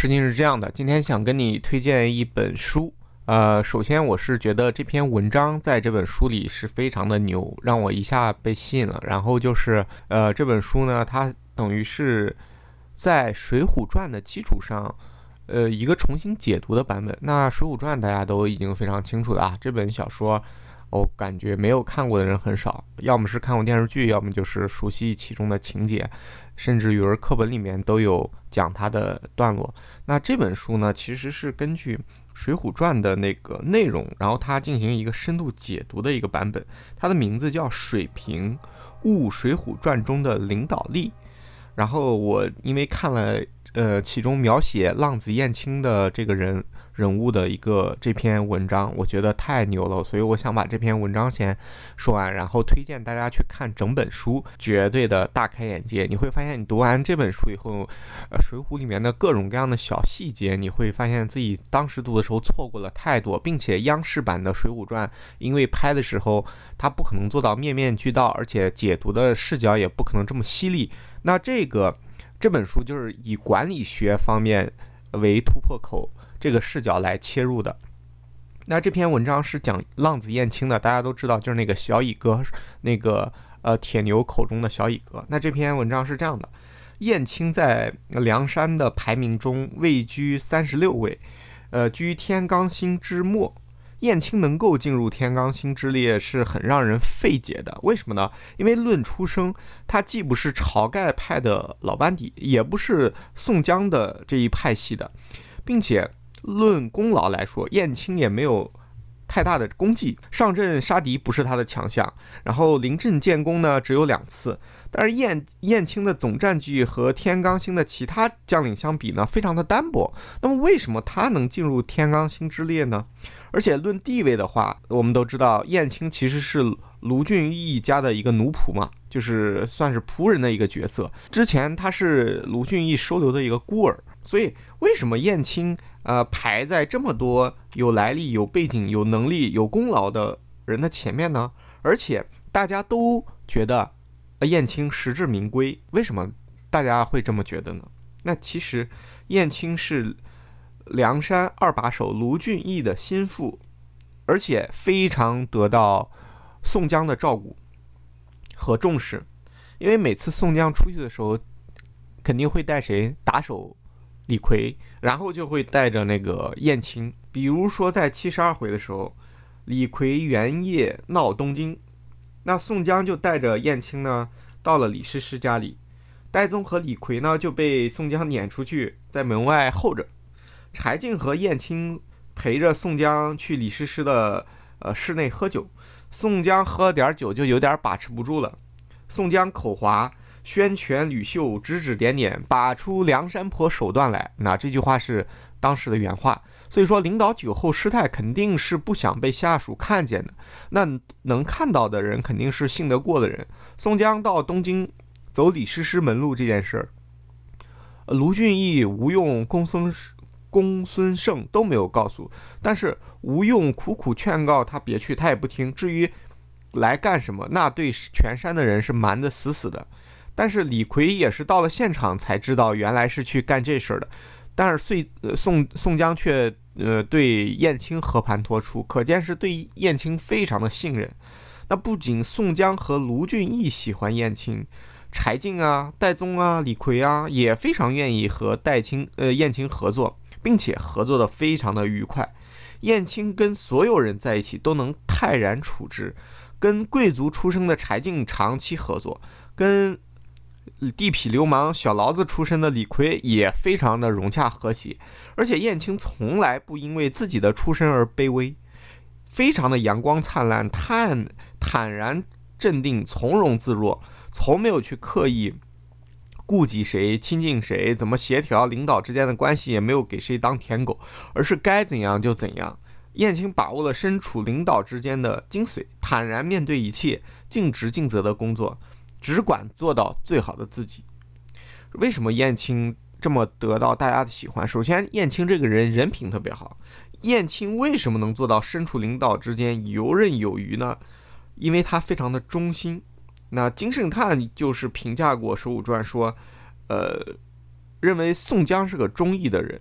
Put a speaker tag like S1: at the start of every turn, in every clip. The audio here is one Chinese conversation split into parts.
S1: 事情是这样的，今天想跟你推荐一本书。呃，首先我是觉得这篇文章在这本书里是非常的牛，让我一下被吸引了。然后就是，呃，这本书呢，它等于是在《水浒传》的基础上，呃，一个重新解读的版本。那《水浒传》大家都已经非常清楚了啊，这本小说。我感觉没有看过的人很少，要么是看过电视剧，要么就是熟悉其中的情节，甚至语文课本里面都有讲它的段落。那这本书呢，其实是根据《水浒传》的那个内容，然后它进行一个深度解读的一个版本。它的名字叫《水平悟水浒传》中的领导力。然后我因为看了，呃，其中描写浪子燕青的这个人。人物的一个这篇文章，我觉得太牛了，所以我想把这篇文章先说完，然后推荐大家去看整本书，绝对的大开眼界。你会发现，你读完这本书以后，呃，《水浒》里面的各种各样的小细节，你会发现自己当时读的时候错过了太多，并且央视版的《水浒传》因为拍的时候它不可能做到面面俱到，而且解读的视角也不可能这么犀利。那这个这本书就是以管理学方面为突破口。这个视角来切入的，那这篇文章是讲浪子燕青的，大家都知道，就是那个小乙哥，那个呃铁牛口中的小乙哥。那这篇文章是这样的：燕青在梁山的排名中位居三十六位，呃，居天罡星之末。燕青能够进入天罡星之列是很让人费解的，为什么呢？因为论出生，他既不是晁盖派的老班底，也不是宋江的这一派系的，并且。论功劳来说，燕青也没有太大的功绩。上阵杀敌不是他的强项，然后临阵建功呢只有两次。但是燕燕青的总战绩和天罡星的其他将领相比呢，非常的单薄。那么为什么他能进入天罡星之列呢？而且论地位的话，我们都知道燕青其实是卢俊义家的一个奴仆嘛，就是算是仆人的一个角色。之前他是卢俊义收留的一个孤儿，所以为什么燕青？呃，排在这么多有来历、有背景、有能力、有功劳的人的前面呢？而且大家都觉得燕青实至名归。为什么大家会这么觉得呢？那其实燕青是梁山二把手卢俊义的心腹，而且非常得到宋江的照顾和重视。因为每次宋江出去的时候，肯定会带谁打手？李逵，然后就会带着那个燕青。比如说在七十二回的时候，李逵元夜闹东京，那宋江就带着燕青呢到了李师师家里，戴宗和李逵呢就被宋江撵出去，在门外候着。柴进和燕青陪着宋江去李师师的呃室内喝酒，宋江喝了点酒就有点把持不住了，宋江口滑。宣权吕秀指指点点，把出梁山泊手段来。那这句话是当时的原话。所以说，领导酒后失态，肯定是不想被下属看见的。那能看到的人，肯定是信得过的人。宋江到东京走李师师门路这件事儿，卢俊义、吴用、公孙公孙胜都没有告诉。但是吴用苦苦劝告他别去，他也不听。至于来干什么，那对全山的人是瞒得死死的。但是李逵也是到了现场才知道，原来是去干这事儿的。但是遂宋宋江却呃对燕青和盘托出，可见是对燕青非常的信任。那不仅宋江和卢俊义喜欢燕青，柴进啊、戴宗啊、李逵啊也非常愿意和戴青呃燕青合作，并且合作的非常的愉快。燕青跟所有人在一起都能泰然处之，跟贵族出身的柴进长期合作，跟地痞流氓小牢子出身的李逵也非常的融洽和谐，而且燕青从来不因为自己的出身而卑微，非常的阳光灿烂、坦坦然镇定、从容自若，从没有去刻意顾及谁、亲近谁、怎么协调领导之间的关系，也没有给谁当舔狗，而是该怎样就怎样。燕青把握了身处领导之间的精髓，坦然面对一切，尽职尽责的工作。只管做到最好的自己。为什么燕青这么得到大家的喜欢？首先，燕青这个人人品特别好。燕青为什么能做到身处领导之间游刃有余呢？因为他非常的忠心。那金圣叹就是评价过《水浒传》说，呃，认为宋江是个忠义的人，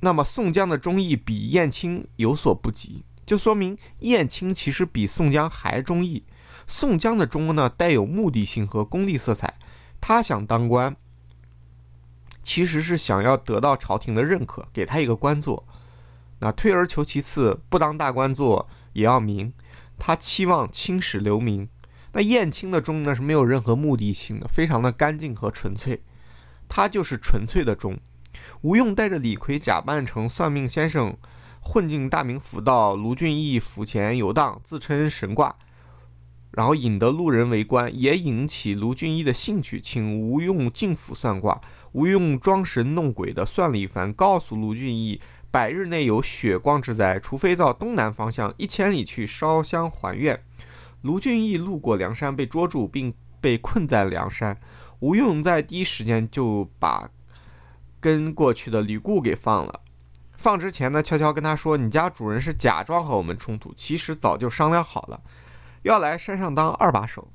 S1: 那么宋江的忠义比燕青有所不及，就说明燕青其实比宋江还忠义。宋江的忠呢，带有目的性和功利色彩，他想当官，其实是想要得到朝廷的认可，给他一个官做。那退而求其次，不当大官做也要名，他期望青史留名。那燕青的忠呢，是没有任何目的性的，非常的干净和纯粹。他就是纯粹的忠。吴用带着李逵假扮成算命先生，混进大名府，到卢俊义府前游荡，自称神卦，然后引得路人围观，也引起卢俊义的兴趣，请吴用进府算卦。吴用装神弄鬼的算了一番，告诉卢俊义，百日内有血光之灾，除非到东南方向一千里去烧香还愿。卢俊义路过梁山，被捉住，并被困在梁山。吴用在第一时间就把跟过去的吕布给放了。放之前呢，悄悄跟他说：“你家主人是假装和我们冲突，其实早就商量好了，要来山上当二把手。”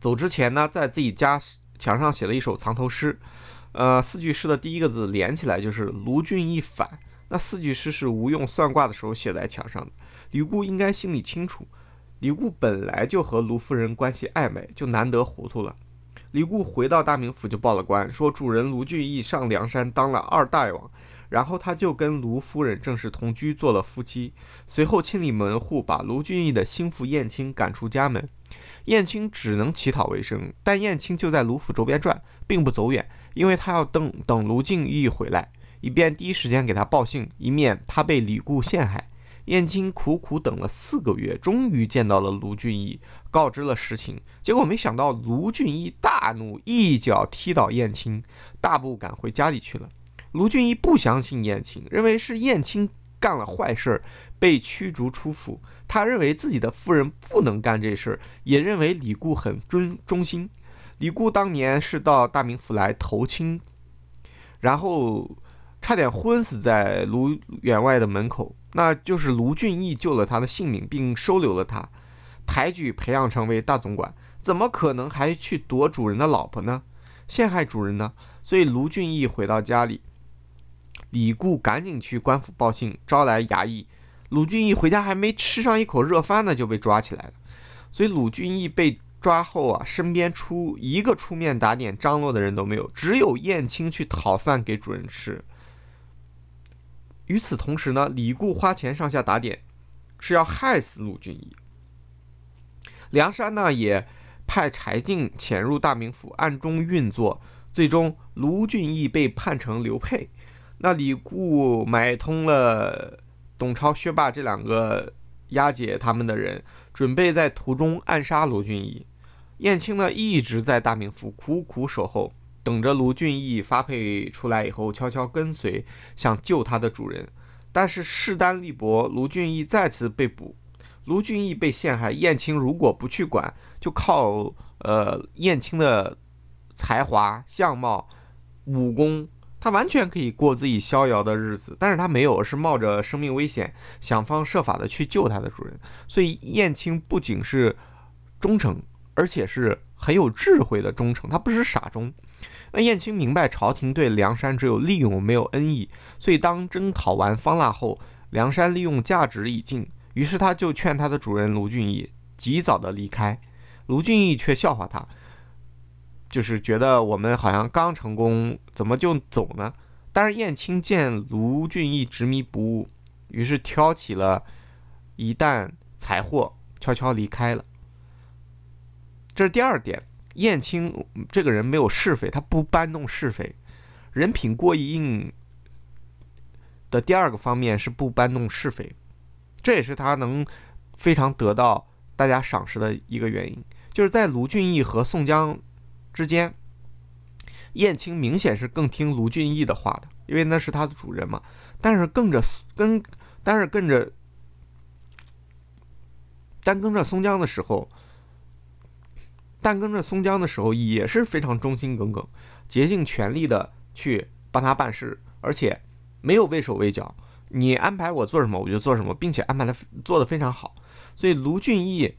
S1: 走之前呢，在自己家墙上写了一首藏头诗。呃，四句诗的第一个字连起来就是“卢俊义反”。那四句诗是吴用算卦的时候写在墙上的。吕布应该心里清楚，吕布本来就和卢夫人关系暧昧，就难得糊涂了。李固回到大名府就报了官，说主人卢俊义上梁山当了二大王，然后他就跟卢夫人正式同居，做了夫妻。随后清理门户，把卢俊义的心腹燕青赶出家门。燕青只能乞讨为生，但燕青就在卢府周边转，并不走远，因为他要等等卢俊义回来，以便第一时间给他报信，以免他被李固陷害。燕青苦苦等了四个月，终于见到了卢俊义，告知了实情。结果没想到卢俊义大怒，一脚踢倒燕青，大步赶回家里去了。卢俊义不相信燕青，认为是燕青干了坏事儿，被驱逐出府。他认为自己的夫人不能干这事儿，也认为李固很忠忠心。李固当年是到大名府来投亲，然后差点昏死在卢员外的门口。那就是卢俊义救了他的性命，并收留了他，抬举培养成为大总管，怎么可能还去夺主人的老婆呢？陷害主人呢？所以卢俊义回到家里，李固赶紧去官府报信，招来衙役。卢俊义回家还没吃上一口热饭呢，就被抓起来了。所以卢俊义被抓后啊，身边出一个出面打点张罗的人都没有，只有燕青去讨饭给主人吃。与此同时呢，李固花钱上下打点，是要害死卢俊义。梁山呢也派柴进潜入大名府，暗中运作，最终卢俊义被判成流配。那李固买通了董超、薛霸这两个押解他们的人，准备在途中暗杀卢俊义。燕青呢一直在大名府苦苦守候。等着卢俊义发配出来以后，悄悄跟随，想救他的主人。但是势单力薄，卢俊义再次被捕。卢俊义被陷害，燕青如果不去管，就靠呃燕青的才华、相貌、武功，他完全可以过自己逍遥的日子。但是他没有，是冒着生命危险，想方设法的去救他的主人。所以燕青不仅是忠诚，而且是很有智慧的忠诚，他不是傻忠。那燕青明白朝廷对梁山只有利用没有恩义，所以当征讨完方腊后，梁山利用价值已尽，于是他就劝他的主人卢俊义及早的离开。卢俊义却笑话他，就是觉得我们好像刚成功，怎么就走呢？但是燕青见卢俊义执迷不悟，于是挑起了一担财货，悄悄离开了。这是第二点。燕青这个人没有是非，他不搬弄是非，人品过硬的第二个方面是不搬弄是非，这也是他能非常得到大家赏识的一个原因。就是在卢俊义和宋江之间，燕青明显是更听卢俊义的话的，因为那是他的主人嘛。但是跟着跟，但是跟着，但跟着宋江的时候。但跟着松江的时候也是非常忠心耿耿，竭尽全力的去帮他办事，而且没有畏手畏脚。你安排我做什么，我就做什么，并且安排的做的非常好。所以卢俊义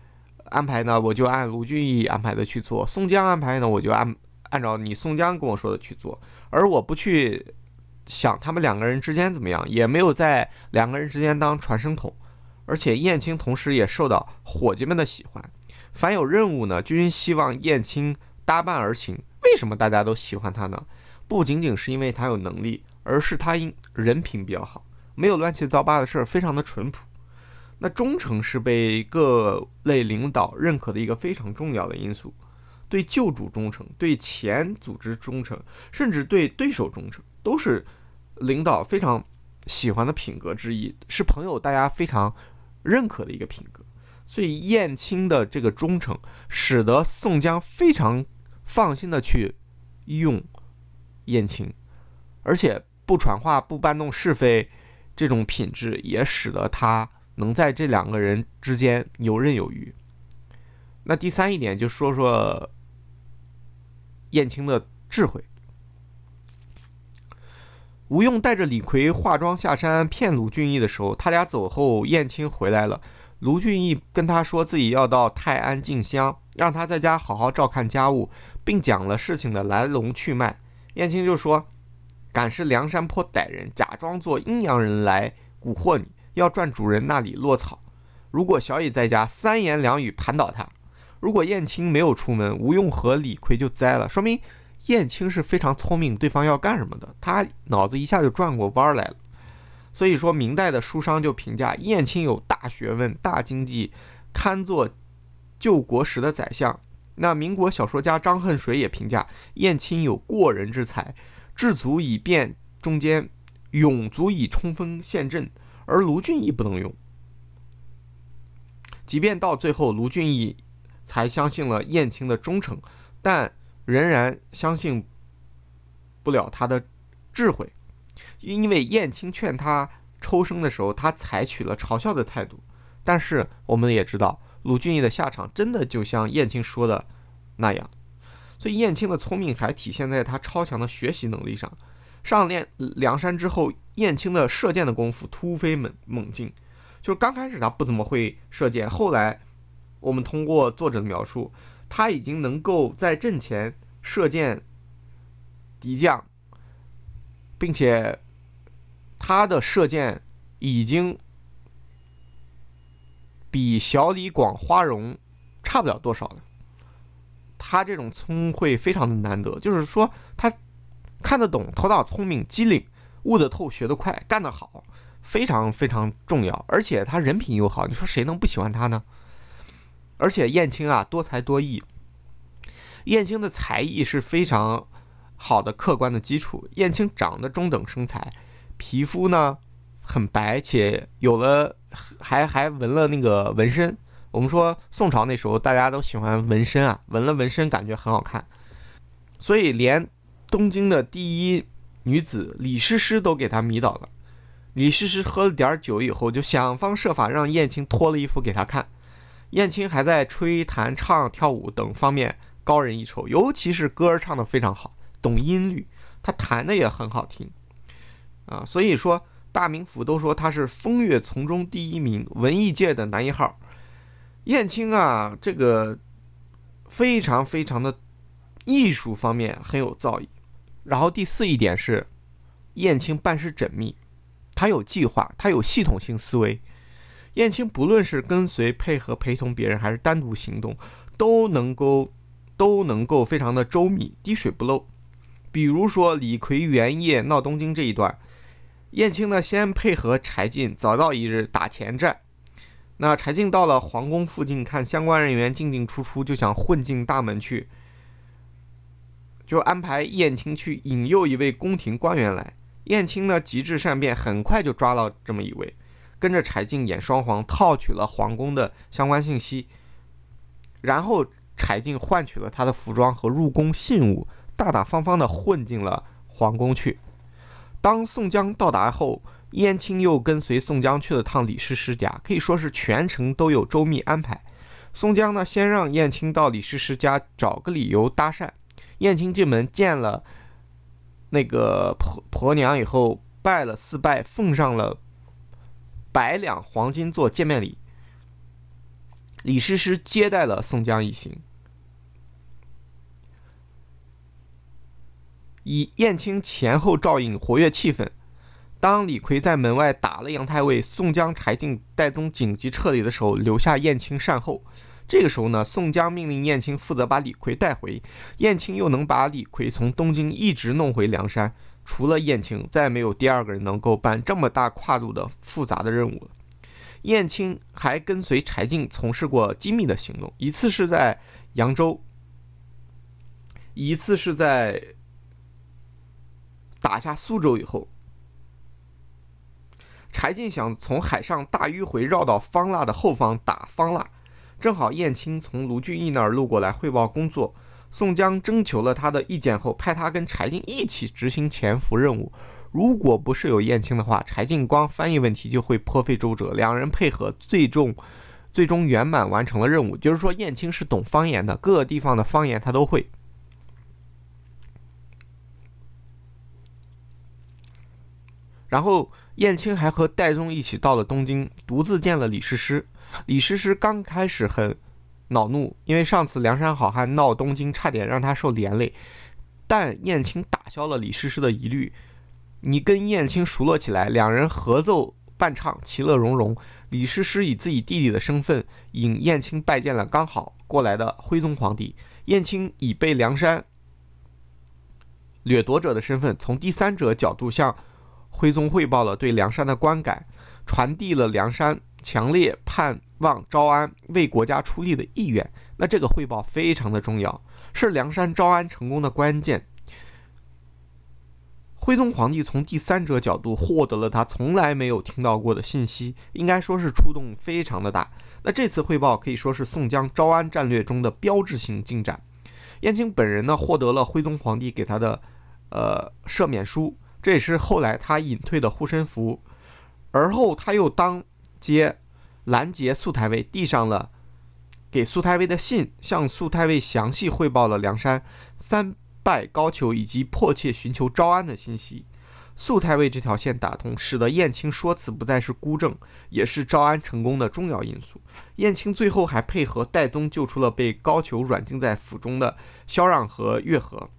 S1: 安排呢，我就按卢俊义安排的去做；宋江安排呢，我就按按照你宋江跟我说的去做。而我不去想他们两个人之间怎么样，也没有在两个人之间当传声筒。而且燕青同时也受到伙计们的喜欢，凡有任务呢，均希望燕青搭伴而行。为什么大家都喜欢他呢？不仅仅是因为他有能力，而是他因人品比较好，没有乱七糟八的事儿，非常的淳朴。那忠诚是被各类领导认可的一个非常重要的因素，对旧主忠诚，对前组织忠诚，甚至对对手忠诚，都是领导非常喜欢的品格之一，是朋友大家非常认可的一个品格。所以燕青的这个忠诚，使得宋江非常放心的去用燕青，而且不传话、不搬弄是非，这种品质也使得他。能在这两个人之间游刃有余。那第三一点，就说说燕青的智慧。吴用带着李逵化妆下山骗卢俊义的时候，他俩走后，燕青回来了。卢俊义跟他说自己要到泰安进香，让他在家好好照看家务，并讲了事情的来龙去脉。燕青就说：“敢是梁山泊歹人，假装做阴阳人来蛊惑你。”要转主人那里落草，如果小乙在家，三言两语盘倒他；如果燕青没有出门，吴用和李逵就栽了。说明燕青是非常聪明，对方要干什么的，他脑子一下就转过弯来了。所以说，明代的书商就评价燕青有大学问、大经济，堪作救国时的宰相。那民国小说家张恨水也评价燕青有过人之才，智足以辨中间，勇足以冲锋陷阵。而卢俊义不能用，即便到最后卢俊义才相信了燕青的忠诚，但仍然相信不了他的智慧，因为燕青劝他抽身的时候，他采取了嘲笑的态度。但是我们也知道，卢俊义的下场真的就像燕青说的那样，所以燕青的聪明还体现在他超强的学习能力上。上练梁山之后，燕青的射箭的功夫突飞猛猛进。就是刚开始他不怎么会射箭，后来我们通过作者的描述，他已经能够在阵前射箭敌将，并且他的射箭已经比小李广、花荣差不了多少了。他这种聪慧非常的难得，就是说他。看得懂，头脑聪明，机灵，悟得透，学得快，干得好，非常非常重要。而且他人品又好，你说谁能不喜欢他呢？而且燕青啊，多才多艺。燕青的才艺是非常好的客观的基础。燕青长得中等身材，皮肤呢很白，且有了还还纹了那个纹身。我们说宋朝那时候大家都喜欢纹身啊，纹了纹身感觉很好看，所以连。东京的第一女子李师师都给他迷倒了。李师师喝了点酒以后，就想方设法让燕青脱了衣服给他看。燕青还在吹弹唱跳舞等方面高人一筹，尤其是歌儿唱得非常好，懂音律，他弹的也很好听啊。所以说，大名府都说他是风月丛中第一名，文艺界的男一号。燕青啊，这个非常非常的艺术方面很有造诣。然后第四一点是，燕青办事缜密，他有计划，他有系统性思维。燕青不论是跟随、配合、陪同别人，还是单独行动，都能够都能够非常的周密，滴水不漏。比如说李逵元夜闹东京这一段，燕青呢先配合柴进，早到一日打前站。那柴进到了皇宫附近，看相关人员进进出出，就想混进大门去。就安排燕青去引诱一位宫廷官员来，燕青呢机智善变，很快就抓到这么一位，跟着柴进演双簧，套取了皇宫的相关信息，然后柴进换取了他的服装和入宫信物，大大方方的混进了皇宫去。当宋江到达后，燕青又跟随宋江去了趟李师师家，可以说是全程都有周密安排。宋江呢，先让燕青到李师师家找个理由搭讪。燕青进门见了那个婆婆娘以后，拜了四拜，奉上了百两黄金做见面礼。李师师接待了宋江一行。以燕青前后照应，活跃气氛。当李逵在门外打了杨太尉，宋江、柴进、戴宗紧急撤离的时候，留下燕青善后。这个时候呢，宋江命令燕青负责把李逵带回，燕青又能把李逵从东京一直弄回梁山。除了燕青，再没有第二个人能够办这么大跨度的复杂的任务了。燕青还跟随柴进从事过机密的行动，一次是在扬州，一次是在打下苏州以后。柴进想从海上大迂回绕到方腊的后方打方腊，正好燕青从卢俊义那儿路过来汇报工作。宋江征求了他的意见后，派他跟柴进一起执行潜伏任务。如果不是有燕青的话，柴进光翻译问题就会颇费周折。两人配合，最终 最终圆满完成了任务。就是说，燕青是懂方言的，各个地方的方言他都会。然后，燕青还和戴宗一起到了东京，独自见了李师师。李师师刚开始很。恼怒，因为上次梁山好汉闹东京，差点让他受连累。但燕青打消了李师师的疑虑，你跟燕青熟络起来，两人合奏伴唱，其乐融融。李师师以自己弟弟的身份引燕青拜见了刚好过来的徽宗皇帝。燕青以被梁山掠夺者的身份，从第三者角度向徽宗汇报了对梁山的观感，传递了梁山强烈盼。望招安为国家出力的意愿，那这个汇报非常的重要，是梁山招安成功的关键。徽宗皇帝从第三者角度获得了他从来没有听到过的信息，应该说是触动非常的大。那这次汇报可以说是宋江招安战略中的标志性进展。燕青本人呢，获得了徽宗皇帝给他的呃赦免书，这也是后来他隐退的护身符。而后他又当接。拦截苏太尉，递上了给苏太尉的信，向苏太尉详细汇报了梁山三拜高俅以及迫切寻求招安的信息。苏太尉这条线打通，使得燕青说辞不再是孤证，也是招安成功的重要因素。燕青最后还配合戴宗救出了被高俅软禁在府中的萧让和月和。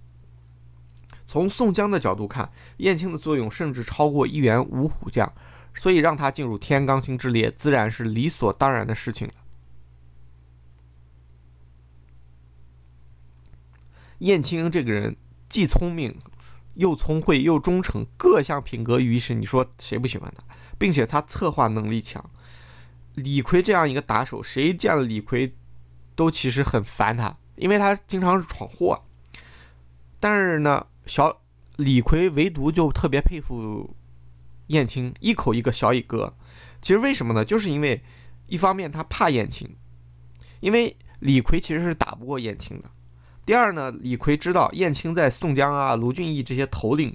S1: 从宋江的角度看，燕青的作用甚至超过一员五虎将。所以让他进入天罡星之列，自然是理所当然的事情了。燕青这个人既聪明，又聪慧，又忠诚，各项品格于一身，你说谁不喜欢他？并且他策划能力强。李逵这样一个打手，谁见了李逵都其实很烦他，因为他经常是闯祸。但是呢，小李逵唯独就特别佩服。燕青一口一个小乙哥，其实为什么呢？就是因为一方面他怕燕青，因为李逵其实是打不过燕青的。第二呢，李逵知道燕青在宋江啊、卢俊义这些头领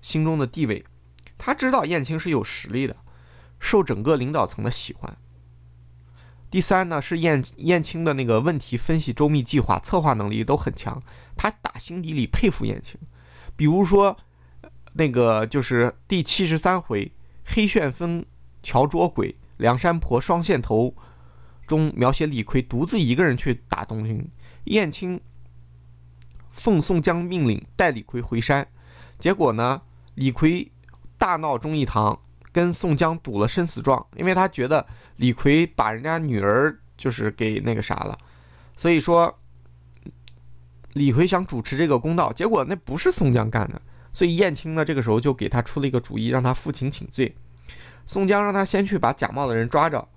S1: 心中的地位，他知道燕青是有实力的，受整个领导层的喜欢。第三呢，是燕燕青的那个问题分析周密、计划策划能力都很强，他打心底里佩服燕青，比如说。那个就是第七十三回黑旋风乔捉鬼，梁山泊双线头中描写李逵独自一个人去打东京，燕青奉宋江命令带李逵回山，结果呢，李逵大闹忠义堂，跟宋江赌了生死状，因为他觉得李逵把人家女儿就是给那个啥了，所以说李逵想主持这个公道，结果那不是宋江干的。所以燕青呢，这个时候就给他出了一个主意，让他负荆请罪。宋江让他先去把假冒的人抓着，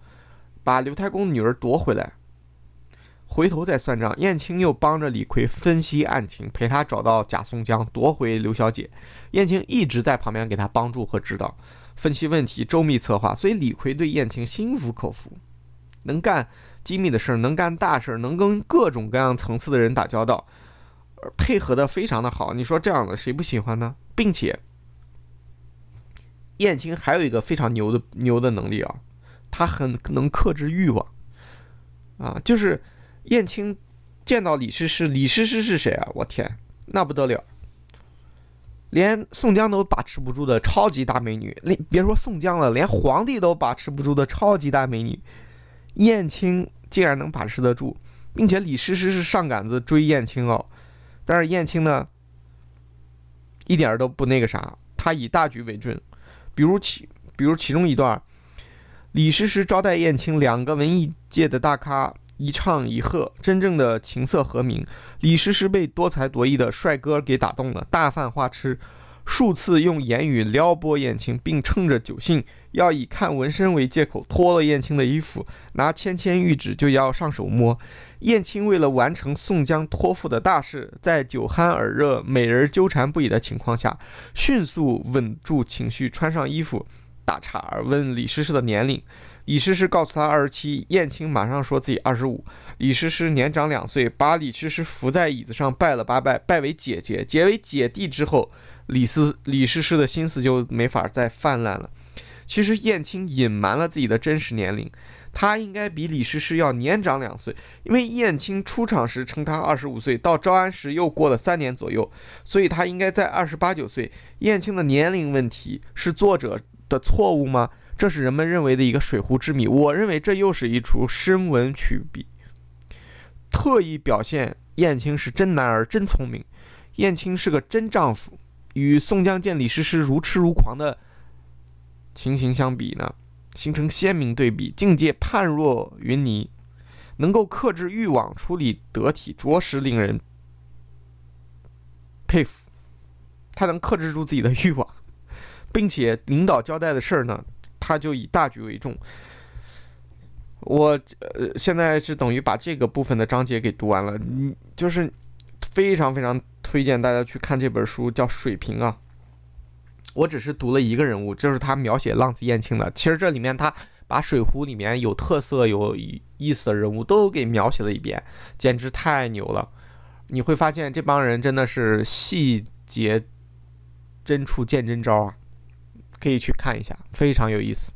S1: 把刘太公的女儿夺回来，回头再算账。燕青又帮着李逵分析案情，陪他找到假宋江，夺回刘小姐。燕青一直在旁边给他帮助和指导，分析问题，周密策划。所以李逵对燕青心服口服，能干机密的事儿，能干大事儿，能跟各种各样层次的人打交道。配合的非常的好，你说这样的谁不喜欢呢？并且，燕青还有一个非常牛的牛的能力啊，他很能克制欲望啊。就是燕青见到李师师，李师师是谁啊？我天，那不得了，连宋江都把持不住的超级大美女，连别说宋江了，连皇帝都把持不住的超级大美女，燕青竟然能把持得住，并且李师师是上杆子追燕青哦。但是燕青呢，一点都不那个啥，他以大局为重。比如其，比如其中一段，李师师招待燕青，两个文艺界的大咖一唱一和，真正的琴瑟和鸣。李师师被多才多艺的帅哥给打动了，大饭花痴，数次用言语撩拨燕青，并趁着酒兴，要以看纹身为借口脱了燕青的衣服，拿纤纤玉指就要上手摸。燕青为了完成宋江托付的大事，在酒酣耳热、美人纠缠不已的情况下，迅速稳住情绪，穿上衣服，打岔问李师师的年龄。李师师告诉他二十七，燕青马上说自己二十五。李师师年长两岁，把李师师扶在椅子上拜了八拜，拜为姐姐，结为姐弟之后，李思李师师的心思就没法再泛滥了。其实燕青隐瞒了自己的真实年龄。他应该比李师师要年长两岁，因为燕青出场时称他二十五岁，到招安时又过了三年左右，所以他应该在二十八九岁。燕青的年龄问题是作者的错误吗？这是人们认为的一个水壶之谜。我认为这又是一出声文曲笔，特意表现燕青是真男儿、真聪明。燕青是个真丈夫，与宋江见李师师如痴如狂的情形相比呢？形成鲜明对比，境界判若云泥，能够克制欲望，处理得体，着实令人佩服。他能克制住自己的欲望，并且领导交代的事儿呢，他就以大局为重。我呃，现在是等于把这个部分的章节给读完了，嗯，就是非常非常推荐大家去看这本书，叫《水平》啊。我只是读了一个人物，就是他描写浪子燕青的。其实这里面他把《水浒》里面有特色、有意思的人物都给描写了一遍，简直太牛了。你会发现这帮人真的是细节、真处见真招啊，可以去看一下，非常有意思。